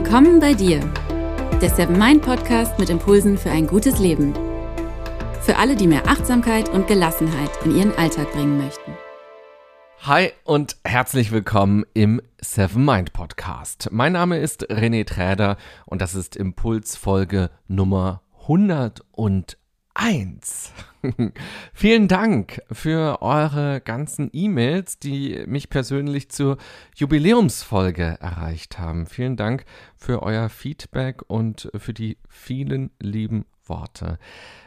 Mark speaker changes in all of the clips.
Speaker 1: Willkommen bei dir, der Seven Mind Podcast mit Impulsen für ein gutes Leben. Für alle, die mehr Achtsamkeit und Gelassenheit in ihren Alltag bringen möchten.
Speaker 2: Hi und herzlich willkommen im Seven Mind Podcast. Mein Name ist René Träder und das ist Impulsfolge Nummer 101. Vielen Dank für eure ganzen E-Mails, die mich persönlich zur Jubiläumsfolge erreicht haben. Vielen Dank für euer Feedback und für die vielen lieben Worte.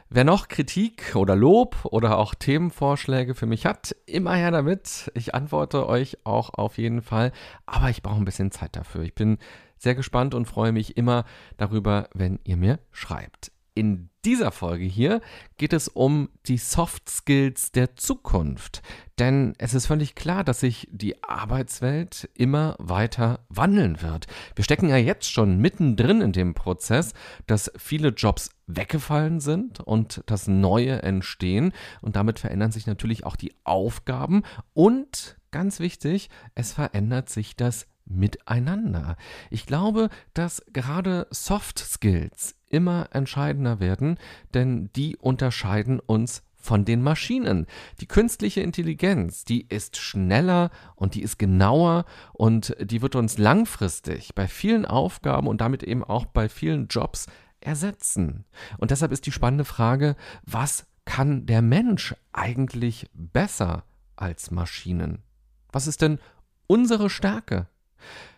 Speaker 2: Wer noch Kritik oder Lob oder auch Themenvorschläge für mich hat, immer her damit. Ich antworte euch auch auf jeden Fall, aber ich brauche ein bisschen Zeit dafür. Ich bin sehr gespannt und freue mich immer darüber, wenn ihr mir schreibt. In dieser Folge hier geht es um die Soft Skills der Zukunft. Denn es ist völlig klar, dass sich die Arbeitswelt immer weiter wandeln wird. Wir stecken ja jetzt schon mittendrin in dem Prozess, dass viele Jobs weggefallen sind und dass neue entstehen. Und damit verändern sich natürlich auch die Aufgaben. Und ganz wichtig, es verändert sich das Miteinander. Ich glaube, dass gerade Soft Skills immer entscheidender werden, denn die unterscheiden uns von den Maschinen. Die künstliche Intelligenz, die ist schneller und die ist genauer und die wird uns langfristig bei vielen Aufgaben und damit eben auch bei vielen Jobs ersetzen. Und deshalb ist die spannende Frage, was kann der Mensch eigentlich besser als Maschinen? Was ist denn unsere Stärke?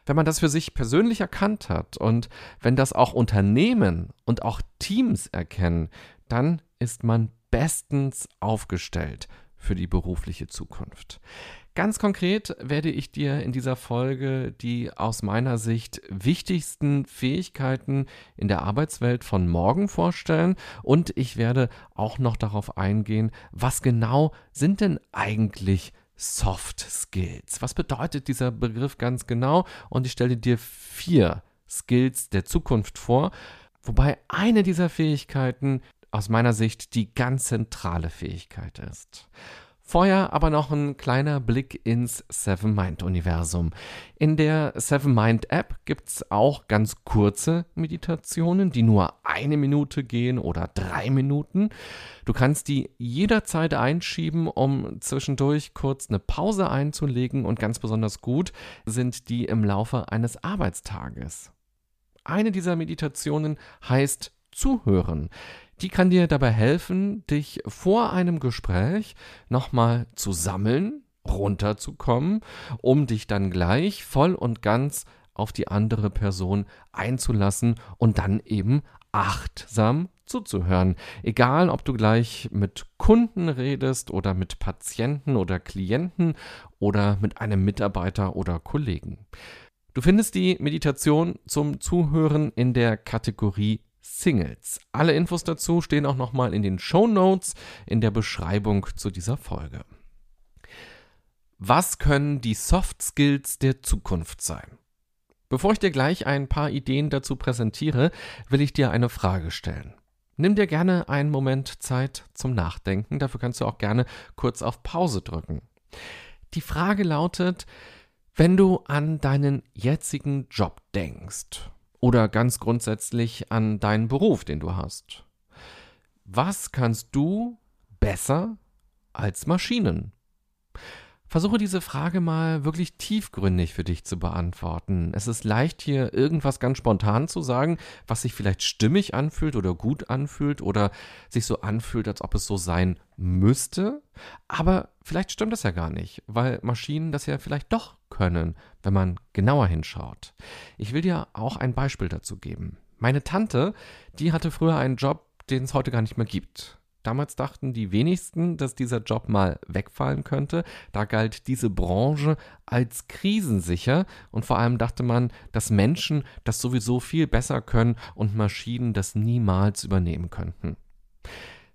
Speaker 2: Wenn man das für sich persönlich erkannt hat und wenn das auch Unternehmen und auch Teams erkennen, dann ist man bestens aufgestellt für die berufliche Zukunft. Ganz konkret werde ich dir in dieser Folge die aus meiner Sicht wichtigsten Fähigkeiten in der Arbeitswelt von morgen vorstellen und ich werde auch noch darauf eingehen, was genau sind denn eigentlich Soft Skills. Was bedeutet dieser Begriff ganz genau? Und ich stelle dir vier Skills der Zukunft vor, wobei eine dieser Fähigkeiten aus meiner Sicht die ganz zentrale Fähigkeit ist. Vorher aber noch ein kleiner Blick ins Seven Mind Universum. In der Seven Mind App gibt es auch ganz kurze Meditationen, die nur eine Minute gehen oder drei Minuten. Du kannst die jederzeit einschieben, um zwischendurch kurz eine Pause einzulegen und ganz besonders gut sind die im Laufe eines Arbeitstages. Eine dieser Meditationen heißt Zuhören. Die kann dir dabei helfen, dich vor einem Gespräch nochmal zu sammeln, runterzukommen, um dich dann gleich voll und ganz auf die andere Person einzulassen und dann eben achtsam zuzuhören. Egal, ob du gleich mit Kunden redest oder mit Patienten oder Klienten oder mit einem Mitarbeiter oder Kollegen. Du findest die Meditation zum Zuhören in der Kategorie Singles. Alle Infos dazu stehen auch nochmal in den Show Notes in der Beschreibung zu dieser Folge. Was können die Soft Skills der Zukunft sein? Bevor ich dir gleich ein paar Ideen dazu präsentiere, will ich dir eine Frage stellen. Nimm dir gerne einen Moment Zeit zum Nachdenken, dafür kannst du auch gerne kurz auf Pause drücken. Die Frage lautet, wenn du an deinen jetzigen Job denkst oder ganz grundsätzlich an deinen Beruf, den du hast. Was kannst du besser als Maschinen? Versuche diese Frage mal wirklich tiefgründig für dich zu beantworten. Es ist leicht hier irgendwas ganz spontan zu sagen, was sich vielleicht stimmig anfühlt oder gut anfühlt oder sich so anfühlt, als ob es so sein müsste. Aber vielleicht stimmt das ja gar nicht, weil Maschinen das ja vielleicht doch können, wenn man genauer hinschaut. Ich will dir auch ein Beispiel dazu geben. Meine Tante, die hatte früher einen Job, den es heute gar nicht mehr gibt. Damals dachten die wenigsten, dass dieser Job mal wegfallen könnte. Da galt diese Branche als krisensicher und vor allem dachte man, dass Menschen das sowieso viel besser können und Maschinen das niemals übernehmen könnten.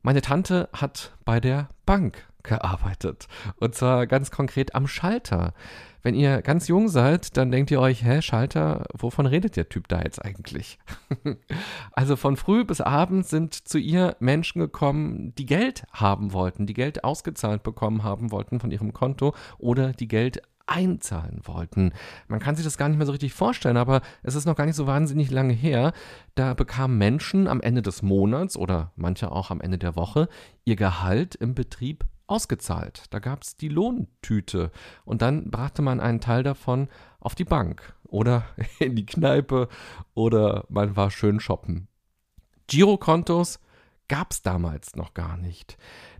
Speaker 2: Meine Tante hat bei der Bank gearbeitet und zwar ganz konkret am Schalter. Wenn ihr ganz jung seid, dann denkt ihr euch, hä, Schalter, wovon redet der Typ da jetzt eigentlich? also von früh bis abends sind zu ihr Menschen gekommen, die Geld haben wollten, die Geld ausgezahlt bekommen haben wollten von ihrem Konto oder die Geld einzahlen wollten. Man kann sich das gar nicht mehr so richtig vorstellen, aber es ist noch gar nicht so wahnsinnig lange her. Da bekamen Menschen am Ende des Monats oder manche auch am Ende der Woche ihr Gehalt im Betrieb ausgezahlt. Da gab es die Lohntüte und dann brachte man einen Teil davon auf die Bank oder in die Kneipe oder man war schön shoppen. Girokontos gab es damals noch gar nicht.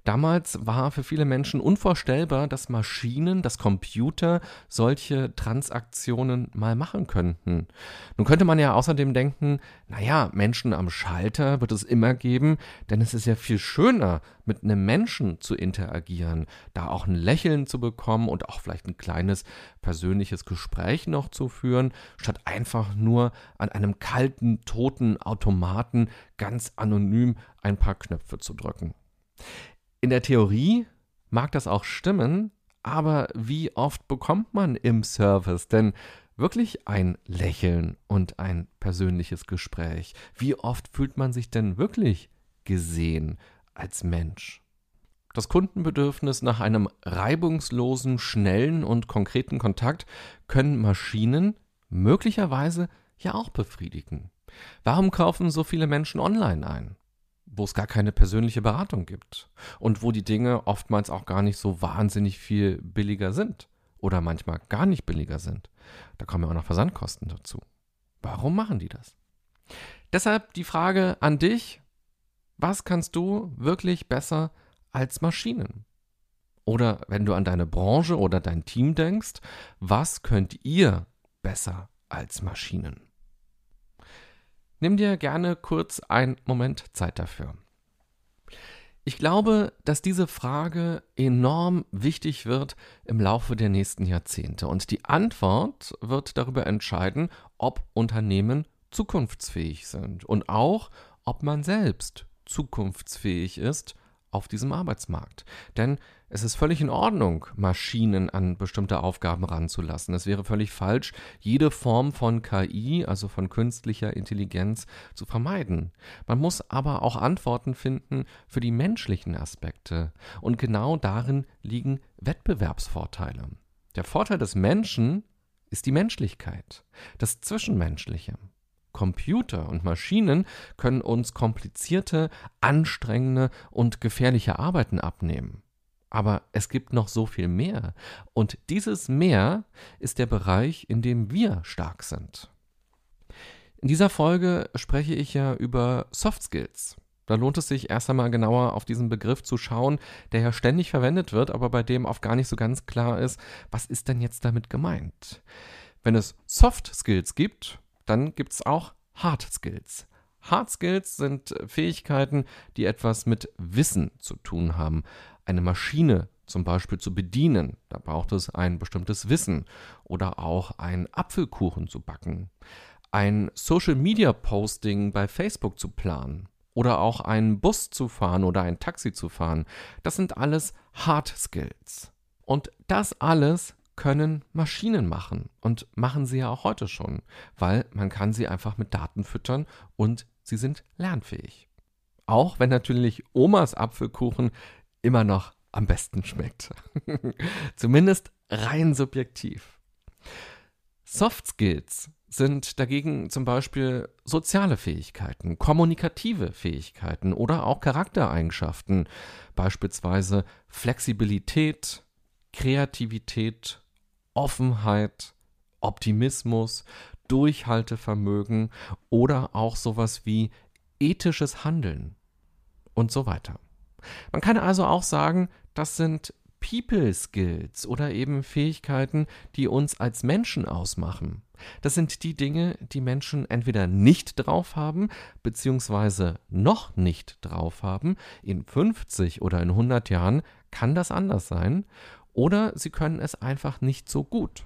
Speaker 2: Damals war für viele Menschen unvorstellbar, dass Maschinen, dass Computer solche Transaktionen mal machen könnten. Nun könnte man ja außerdem denken, naja, Menschen am Schalter wird es immer geben, denn es ist ja viel schöner, mit einem Menschen zu interagieren, da auch ein Lächeln zu bekommen und auch vielleicht ein kleines persönliches Gespräch noch zu führen, statt einfach nur an einem kalten, toten Automaten ganz anonym ein paar Knöpfe zu drücken. In der Theorie mag das auch stimmen, aber wie oft bekommt man im Service denn wirklich ein Lächeln und ein persönliches Gespräch? Wie oft fühlt man sich denn wirklich gesehen als Mensch? Das Kundenbedürfnis nach einem reibungslosen, schnellen und konkreten Kontakt können Maschinen möglicherweise ja auch befriedigen. Warum kaufen so viele Menschen online ein? Wo es gar keine persönliche Beratung gibt und wo die Dinge oftmals auch gar nicht so wahnsinnig viel billiger sind oder manchmal gar nicht billiger sind. Da kommen ja auch noch Versandkosten dazu. Warum machen die das? Deshalb die Frage an dich, was kannst du wirklich besser als Maschinen? Oder wenn du an deine Branche oder dein Team denkst, was könnt ihr besser als Maschinen? Nimm dir gerne kurz einen Moment Zeit dafür. Ich glaube, dass diese Frage enorm wichtig wird im Laufe der nächsten Jahrzehnte und die Antwort wird darüber entscheiden, ob Unternehmen zukunftsfähig sind und auch, ob man selbst zukunftsfähig ist auf diesem Arbeitsmarkt. Denn es ist völlig in Ordnung, Maschinen an bestimmte Aufgaben ranzulassen. Es wäre völlig falsch, jede Form von KI, also von künstlicher Intelligenz, zu vermeiden. Man muss aber auch Antworten finden für die menschlichen Aspekte. Und genau darin liegen Wettbewerbsvorteile. Der Vorteil des Menschen ist die Menschlichkeit, das Zwischenmenschliche. Computer und Maschinen können uns komplizierte, anstrengende und gefährliche Arbeiten abnehmen. Aber es gibt noch so viel mehr. Und dieses Mehr ist der Bereich, in dem wir stark sind. In dieser Folge spreche ich ja über Soft Skills. Da lohnt es sich erst einmal genauer auf diesen Begriff zu schauen, der ja ständig verwendet wird, aber bei dem oft gar nicht so ganz klar ist, was ist denn jetzt damit gemeint? Wenn es Soft Skills gibt, dann gibt es auch Hard Skills. Hard Skills sind Fähigkeiten, die etwas mit Wissen zu tun haben eine Maschine zum Beispiel zu bedienen. Da braucht es ein bestimmtes Wissen oder auch einen Apfelkuchen zu backen, ein Social Media Posting bei Facebook zu planen oder auch einen Bus zu fahren oder ein Taxi zu fahren. Das sind alles Hard Skills. Und das alles können Maschinen machen und machen sie ja auch heute schon, weil man kann sie einfach mit Daten füttern und sie sind lernfähig. Auch wenn natürlich Omas Apfelkuchen immer noch am besten schmeckt. Zumindest rein subjektiv. Soft Skills sind dagegen zum Beispiel soziale Fähigkeiten, kommunikative Fähigkeiten oder auch Charaktereigenschaften, beispielsweise Flexibilität, Kreativität, Offenheit, Optimismus, Durchhaltevermögen oder auch sowas wie ethisches Handeln und so weiter. Man kann also auch sagen, das sind People Skills oder eben Fähigkeiten, die uns als Menschen ausmachen. Das sind die Dinge, die Menschen entweder nicht drauf haben, beziehungsweise noch nicht drauf haben. In 50 oder in 100 Jahren kann das anders sein. Oder sie können es einfach nicht so gut.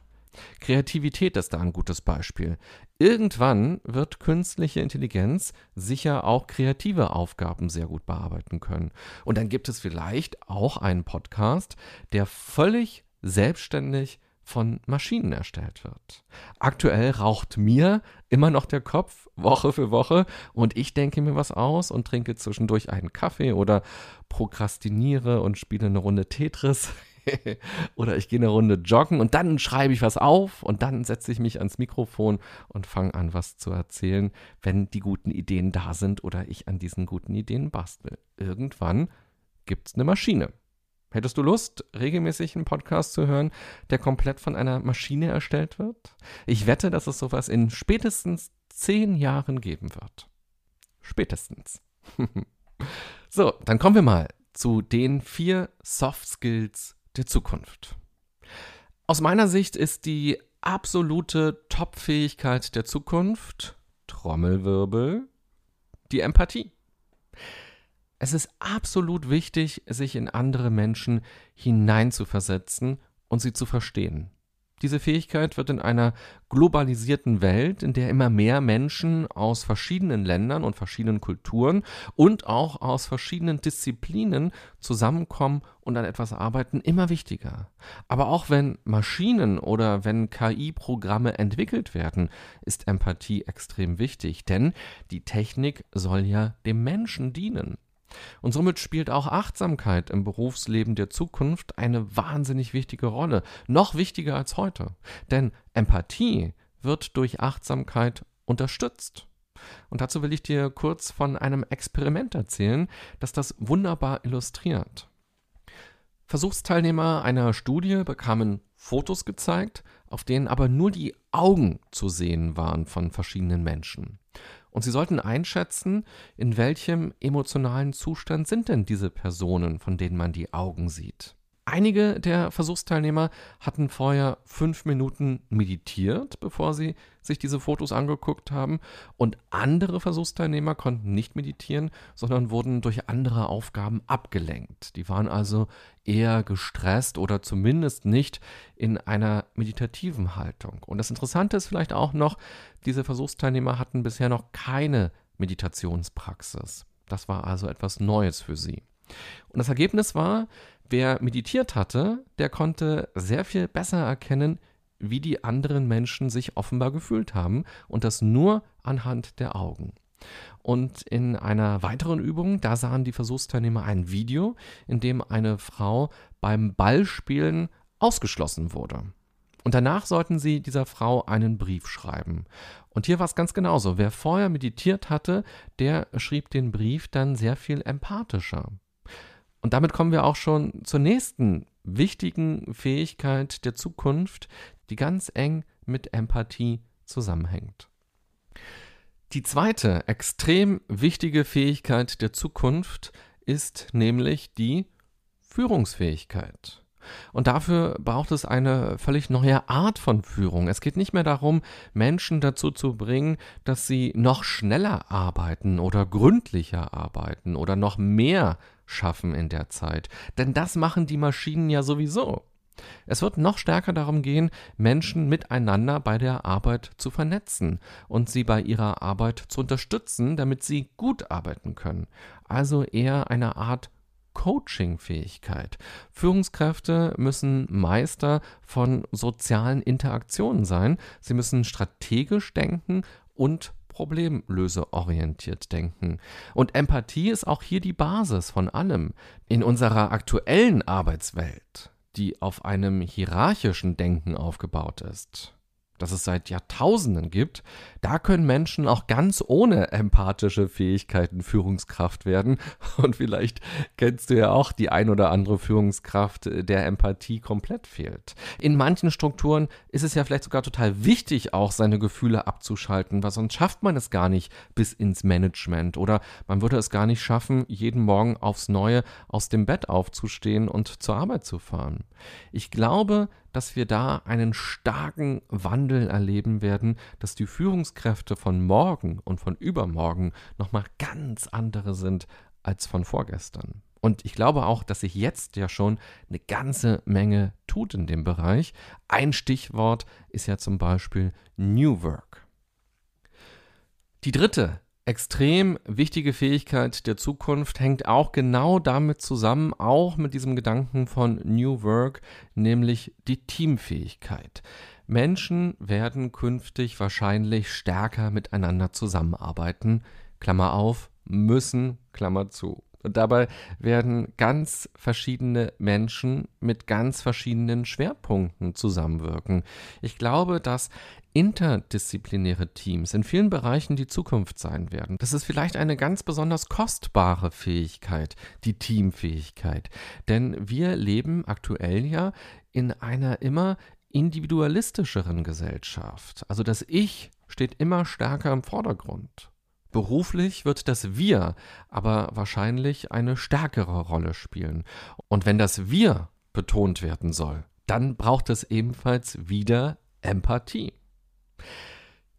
Speaker 2: Kreativität ist da ein gutes Beispiel. Irgendwann wird künstliche Intelligenz sicher auch kreative Aufgaben sehr gut bearbeiten können. Und dann gibt es vielleicht auch einen Podcast, der völlig selbstständig von Maschinen erstellt wird. Aktuell raucht mir immer noch der Kopf Woche für Woche und ich denke mir was aus und trinke zwischendurch einen Kaffee oder prokrastiniere und spiele eine Runde Tetris. oder ich gehe eine Runde joggen und dann schreibe ich was auf und dann setze ich mich ans Mikrofon und fange an, was zu erzählen, wenn die guten Ideen da sind oder ich an diesen guten Ideen bastel. Irgendwann gibt es eine Maschine. Hättest du Lust, regelmäßig einen Podcast zu hören, der komplett von einer Maschine erstellt wird? Ich wette, dass es sowas in spätestens zehn Jahren geben wird. Spätestens. so, dann kommen wir mal zu den vier Soft Skills der Zukunft. Aus meiner Sicht ist die absolute Top-Fähigkeit der Zukunft, Trommelwirbel, die Empathie. Es ist absolut wichtig, sich in andere Menschen hineinzuversetzen und sie zu verstehen. Diese Fähigkeit wird in einer globalisierten Welt, in der immer mehr Menschen aus verschiedenen Ländern und verschiedenen Kulturen und auch aus verschiedenen Disziplinen zusammenkommen und an etwas arbeiten, immer wichtiger. Aber auch wenn Maschinen oder wenn KI-Programme entwickelt werden, ist Empathie extrem wichtig, denn die Technik soll ja dem Menschen dienen. Und somit spielt auch Achtsamkeit im Berufsleben der Zukunft eine wahnsinnig wichtige Rolle, noch wichtiger als heute. Denn Empathie wird durch Achtsamkeit unterstützt. Und dazu will ich dir kurz von einem Experiment erzählen, das das wunderbar illustriert. Versuchsteilnehmer einer Studie bekamen Fotos gezeigt, auf denen aber nur die Augen zu sehen waren von verschiedenen Menschen. Und sie sollten einschätzen, in welchem emotionalen Zustand sind denn diese Personen, von denen man die Augen sieht. Einige der Versuchsteilnehmer hatten vorher fünf Minuten meditiert, bevor sie sich diese Fotos angeguckt haben, und andere Versuchsteilnehmer konnten nicht meditieren, sondern wurden durch andere Aufgaben abgelenkt. Die waren also eher gestresst oder zumindest nicht in einer meditativen Haltung. Und das Interessante ist vielleicht auch noch, diese Versuchsteilnehmer hatten bisher noch keine Meditationspraxis. Das war also etwas Neues für sie. Und das Ergebnis war, wer meditiert hatte, der konnte sehr viel besser erkennen, wie die anderen Menschen sich offenbar gefühlt haben und das nur anhand der Augen. Und in einer weiteren Übung, da sahen die Versuchsteilnehmer ein Video, in dem eine Frau beim Ballspielen ausgeschlossen wurde. Und danach sollten sie dieser Frau einen Brief schreiben. Und hier war es ganz genauso. Wer vorher meditiert hatte, der schrieb den Brief dann sehr viel empathischer. Und damit kommen wir auch schon zur nächsten wichtigen Fähigkeit der Zukunft, die ganz eng mit Empathie zusammenhängt. Die zweite extrem wichtige Fähigkeit der Zukunft ist nämlich die Führungsfähigkeit. Und dafür braucht es eine völlig neue Art von Führung. Es geht nicht mehr darum, Menschen dazu zu bringen, dass sie noch schneller arbeiten oder gründlicher arbeiten oder noch mehr schaffen in der Zeit. Denn das machen die Maschinen ja sowieso. Es wird noch stärker darum gehen, Menschen miteinander bei der Arbeit zu vernetzen und sie bei ihrer Arbeit zu unterstützen, damit sie gut arbeiten können. Also eher eine Art Coaching-Fähigkeit. Führungskräfte müssen Meister von sozialen Interaktionen sein. Sie müssen strategisch denken und problemlöseorientiert denken. Und Empathie ist auch hier die Basis von allem. In unserer aktuellen Arbeitswelt, die auf einem hierarchischen Denken aufgebaut ist, das es seit Jahrtausenden gibt, da können Menschen auch ganz ohne empathische Fähigkeiten Führungskraft werden. Und vielleicht kennst du ja auch die ein oder andere Führungskraft, der Empathie komplett fehlt. In manchen Strukturen ist es ja vielleicht sogar total wichtig, auch seine Gefühle abzuschalten, weil sonst schafft man es gar nicht bis ins Management oder man würde es gar nicht schaffen, jeden Morgen aufs Neue aus dem Bett aufzustehen und zur Arbeit zu fahren. Ich glaube, dass wir da einen starken Wandel erleben werden, dass die Führungskräfte von morgen und von übermorgen nochmal ganz andere sind als von vorgestern. Und ich glaube auch, dass sich jetzt ja schon eine ganze Menge tut in dem Bereich. Ein Stichwort ist ja zum Beispiel New Work. Die dritte extrem wichtige Fähigkeit der Zukunft hängt auch genau damit zusammen, auch mit diesem Gedanken von New Work, nämlich die Teamfähigkeit. Menschen werden künftig wahrscheinlich stärker miteinander zusammenarbeiten, Klammer auf, müssen, Klammer zu. Und dabei werden ganz verschiedene Menschen mit ganz verschiedenen Schwerpunkten zusammenwirken. Ich glaube, dass interdisziplinäre Teams in vielen Bereichen die Zukunft sein werden. Das ist vielleicht eine ganz besonders kostbare Fähigkeit, die Teamfähigkeit. Denn wir leben aktuell ja in einer immer individualistischeren Gesellschaft. Also das Ich steht immer stärker im Vordergrund. Beruflich wird das Wir aber wahrscheinlich eine stärkere Rolle spielen. Und wenn das Wir betont werden soll, dann braucht es ebenfalls wieder Empathie.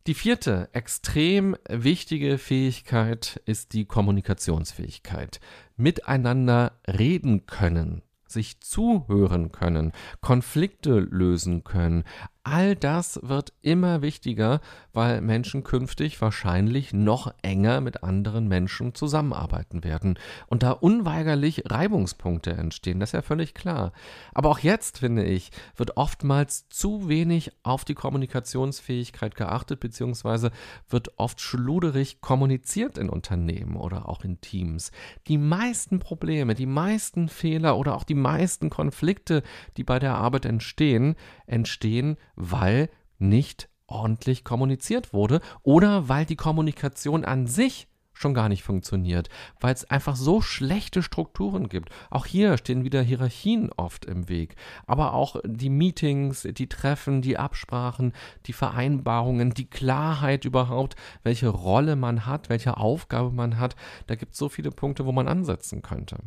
Speaker 2: Die vierte extrem wichtige Fähigkeit ist die Kommunikationsfähigkeit. Miteinander reden können, sich zuhören können, Konflikte lösen können, All das wird immer wichtiger, weil Menschen künftig wahrscheinlich noch enger mit anderen Menschen zusammenarbeiten werden und da unweigerlich Reibungspunkte entstehen, das ist ja völlig klar. Aber auch jetzt, finde ich, wird oftmals zu wenig auf die Kommunikationsfähigkeit geachtet, beziehungsweise wird oft schluderig kommuniziert in Unternehmen oder auch in Teams. Die meisten Probleme, die meisten Fehler oder auch die meisten Konflikte, die bei der Arbeit entstehen, entstehen, weil nicht ordentlich kommuniziert wurde oder weil die Kommunikation an sich schon gar nicht funktioniert, weil es einfach so schlechte Strukturen gibt. Auch hier stehen wieder Hierarchien oft im Weg, aber auch die Meetings, die Treffen, die Absprachen, die Vereinbarungen, die Klarheit überhaupt, welche Rolle man hat, welche Aufgabe man hat. Da gibt es so viele Punkte, wo man ansetzen könnte.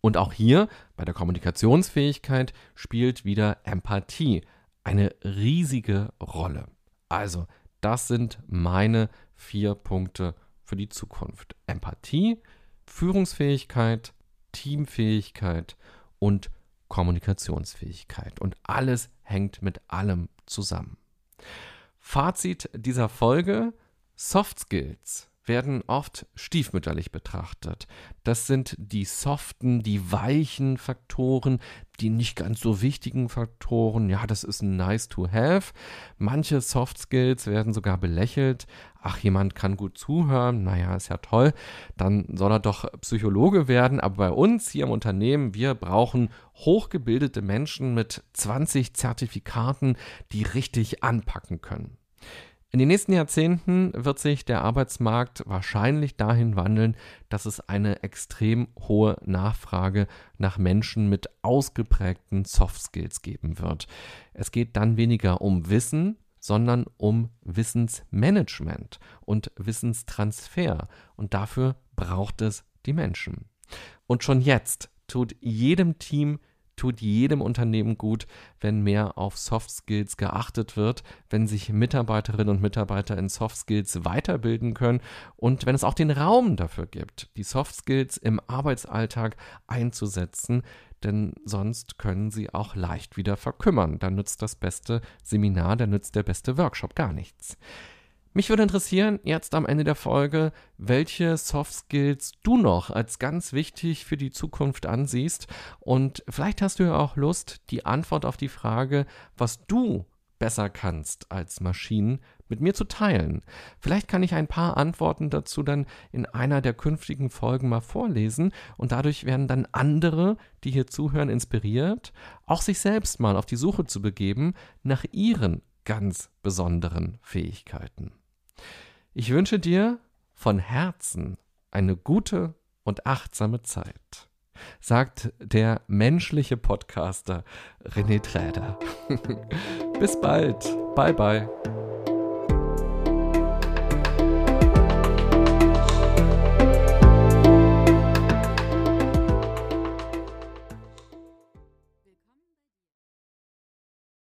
Speaker 2: Und auch hier bei der Kommunikationsfähigkeit spielt wieder Empathie eine riesige Rolle. Also, das sind meine vier Punkte für die Zukunft. Empathie, Führungsfähigkeit, Teamfähigkeit und Kommunikationsfähigkeit. Und alles hängt mit allem zusammen. Fazit dieser Folge, Soft Skills werden oft stiefmütterlich betrachtet. Das sind die soften, die weichen Faktoren, die nicht ganz so wichtigen Faktoren. Ja, das ist nice to have. Manche Soft Skills werden sogar belächelt. Ach, jemand kann gut zuhören. Naja, ist ja toll. Dann soll er doch Psychologe werden. Aber bei uns hier im Unternehmen, wir brauchen hochgebildete Menschen mit 20 Zertifikaten, die richtig anpacken können. In den nächsten Jahrzehnten wird sich der Arbeitsmarkt wahrscheinlich dahin wandeln, dass es eine extrem hohe Nachfrage nach Menschen mit ausgeprägten Soft Skills geben wird. Es geht dann weniger um Wissen, sondern um Wissensmanagement und Wissenstransfer. Und dafür braucht es die Menschen. Und schon jetzt tut jedem Team tut jedem Unternehmen gut, wenn mehr auf Soft Skills geachtet wird, wenn sich Mitarbeiterinnen und Mitarbeiter in Soft Skills weiterbilden können und wenn es auch den Raum dafür gibt, die Soft Skills im Arbeitsalltag einzusetzen, denn sonst können sie auch leicht wieder verkümmern. Da nützt das beste Seminar, da nützt der beste Workshop gar nichts. Mich würde interessieren, jetzt am Ende der Folge, welche Soft Skills du noch als ganz wichtig für die Zukunft ansiehst. Und vielleicht hast du ja auch Lust, die Antwort auf die Frage, was du besser kannst als Maschinen, mit mir zu teilen. Vielleicht kann ich ein paar Antworten dazu dann in einer der künftigen Folgen mal vorlesen und dadurch werden dann andere, die hier zuhören, inspiriert, auch sich selbst mal auf die Suche zu begeben nach ihren ganz besonderen Fähigkeiten. Ich wünsche dir von Herzen eine gute und achtsame Zeit, sagt der menschliche Podcaster René Träder. Bis bald. Bye bye.